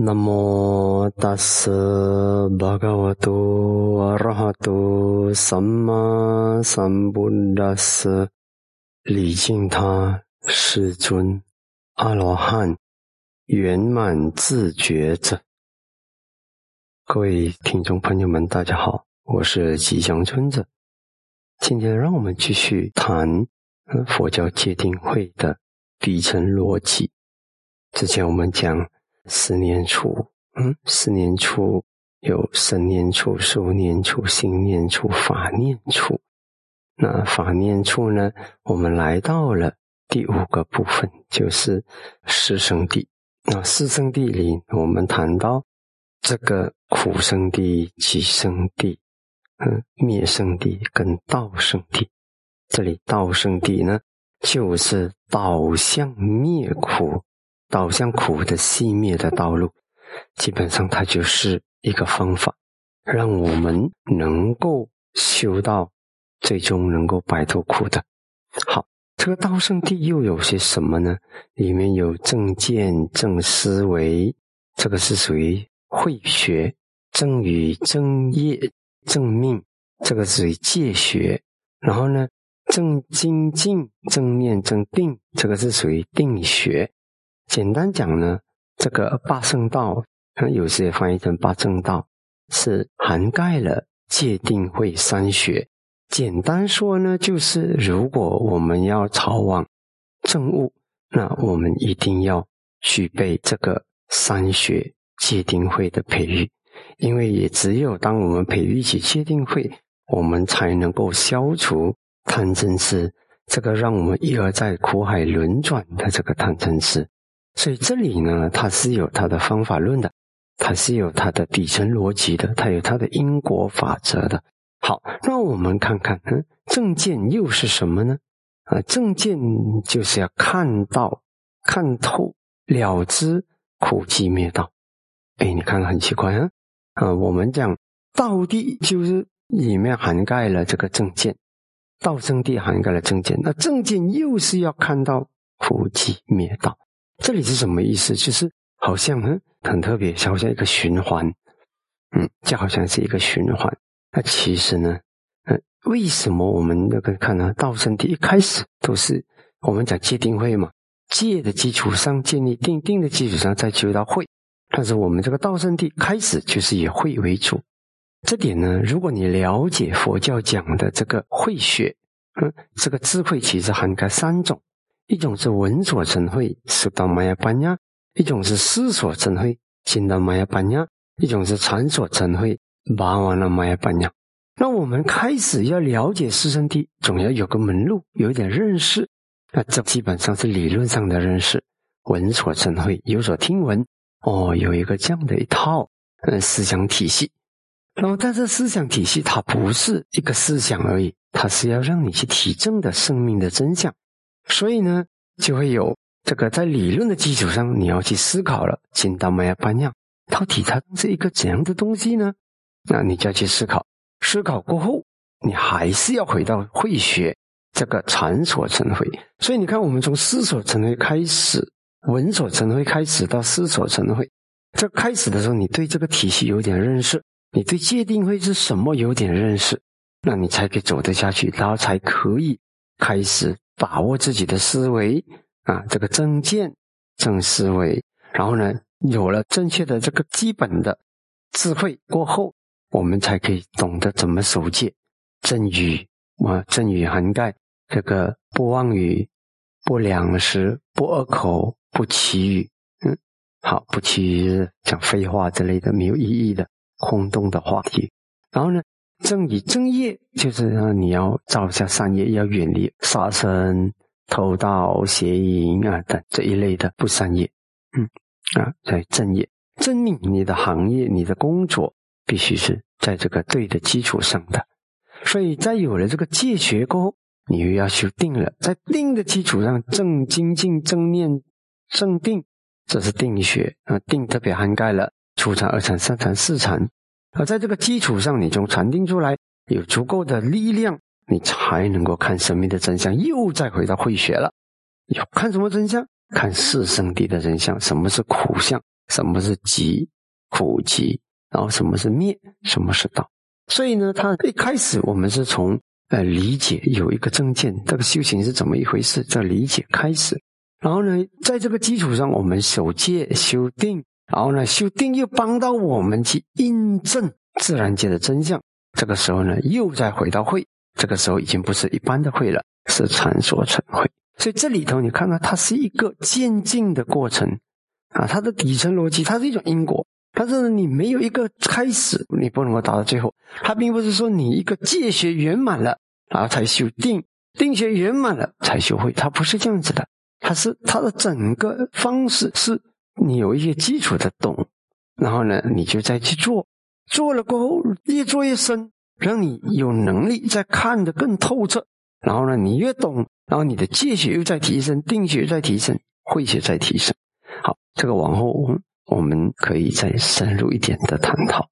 南无大斯巴嘎瓦多阿拉哈多萨玛萨布达斯，礼敬他世尊阿罗汉圆满自觉者。各位听众朋友们，大家好，我是吉祥尊者。今天让我们继续谈佛教戒定慧的底层逻辑。之前我们讲。十年处，嗯，十年处有生念处、受念处、心念处、法念处。那法念处呢？我们来到了第五个部分，就是四生地。那四生地里，我们谈到这个苦生地、集生地、嗯，灭生地跟道生地。这里道生地呢，就是导向灭苦。导向苦的熄灭的道路，基本上它就是一个方法，让我们能够修到最终能够摆脱苦的。好，这个道圣地又有些什么呢？里面有正见、正思维，这个是属于慧学；正语、正业、正命，这个属于戒学。然后呢，正精进、正念、正定，这个是属于定学。简单讲呢，这个八圣道，有些翻译成八正道，是涵盖了戒定慧三学。简单说呢，就是如果我们要朝往正悟，那我们一定要具备这个三学戒定慧的培育，因为也只有当我们培育起戒定慧，我们才能够消除贪嗔痴，这个让我们一而再苦海轮转的这个贪嗔痴。所以这里呢，它是有它的方法论的，它是有它的底层逻辑的，它有它的因果法则的。好，那我们看看，嗯，正见又是什么呢？啊，正见就是要看到、看透、了知苦集灭道。哎，你看很奇怪啊！啊，我们讲道地就是里面涵盖了这个正见，道正地涵盖了正见，那正见又是要看到苦集灭道。这里是什么意思？就是好像嗯很特别，好像一个循环，嗯，就好像是一个循环。那其实呢，嗯，为什么我们那个看呢？道生地一开始都是我们讲戒定慧嘛，戒的基础上建立定，定的基础上再修到慧。但是我们这个道生地开始就是以慧为主。这点呢，如果你了解佛教讲的这个慧学，嗯，这个智慧其实涵盖三种。一种是闻所成慧，识到玛雅班呀；一种是思所成慧，心到玛雅班呀；一种是禅所成慧，拔完了玛雅班呀。那我们开始要了解四圣谛，总要有个门路，有点认识。那这基本上是理论上的认识，闻所成慧，有所听闻。哦，有一个这样的一套嗯思想体系。那么，但是思想体系它不是一个思想而已，它是要让你去体证的生命的真相。所以呢，就会有这个在理论的基础上，你要去思考了。进到玛雅班样，到底它是一个怎样的东西呢？那你就要去思考。思考过后，你还是要回到会学这个禅所成会。所以你看，我们从思所成会开始，闻所成会开始，到思所成会。这开始的时候，你对这个体系有点认识，你对界定会是什么有点认识，那你才可以走得下去，然后才可以开始。把握自己的思维啊，这个正见、正思维，然后呢，有了正确的这个基本的智慧过后，我们才可以懂得怎么守戒。正语啊，正语涵盖这个不妄语、不两食、不恶口、不绮语。嗯，好，不绮语讲废话之类的没有意义的空洞的话题。然后呢？正以正业，就是让你要造下善业，要远离杀生、偷盗、邪淫啊等这一类的不善业。嗯，啊，在正业，正命，你的行业、你的工作必须是在这个对的基础上的。所以在有了这个戒学过后，你又要修定了，在定的基础上，正精进、正念、正定，这是定学啊。定特别涵盖了初禅、二禅、三禅、四禅。而在这个基础上，你从禅定出来，有足够的力量，你才能够看生命的真相。又再回到慧学了，要看什么真相？看四圣谛的真相。什么是苦相？什么是集，苦集，然后什么是灭，什么是道。所以呢，他一开始我们是从呃理解有一个正见，这个修行是怎么一回事，这理解开始。然后呢，在这个基础上，我们守戒、修定，然后呢，修定又帮到我们去印证自然界的真相。这个时候呢，又再回到会，这个时候已经不是一般的会了，是禅说成会。所以这里头你看到，它是一个渐进的过程啊，它的底层逻辑，它是一种因果。但是，你没有一个开始，你不能够达到最后。它并不是说你一个戒学圆满了，然后才修定，定学圆满了才修会，它不是这样子的。它是它的整个方式是，你有一些基础的懂，然后呢，你就再去做，做了过后越做越深，让你有能力再看得更透彻。然后呢，你越懂，然后你的戒学又在提升，定学在提升，慧学在提升。好，这个往后我们可以再深入一点的探讨。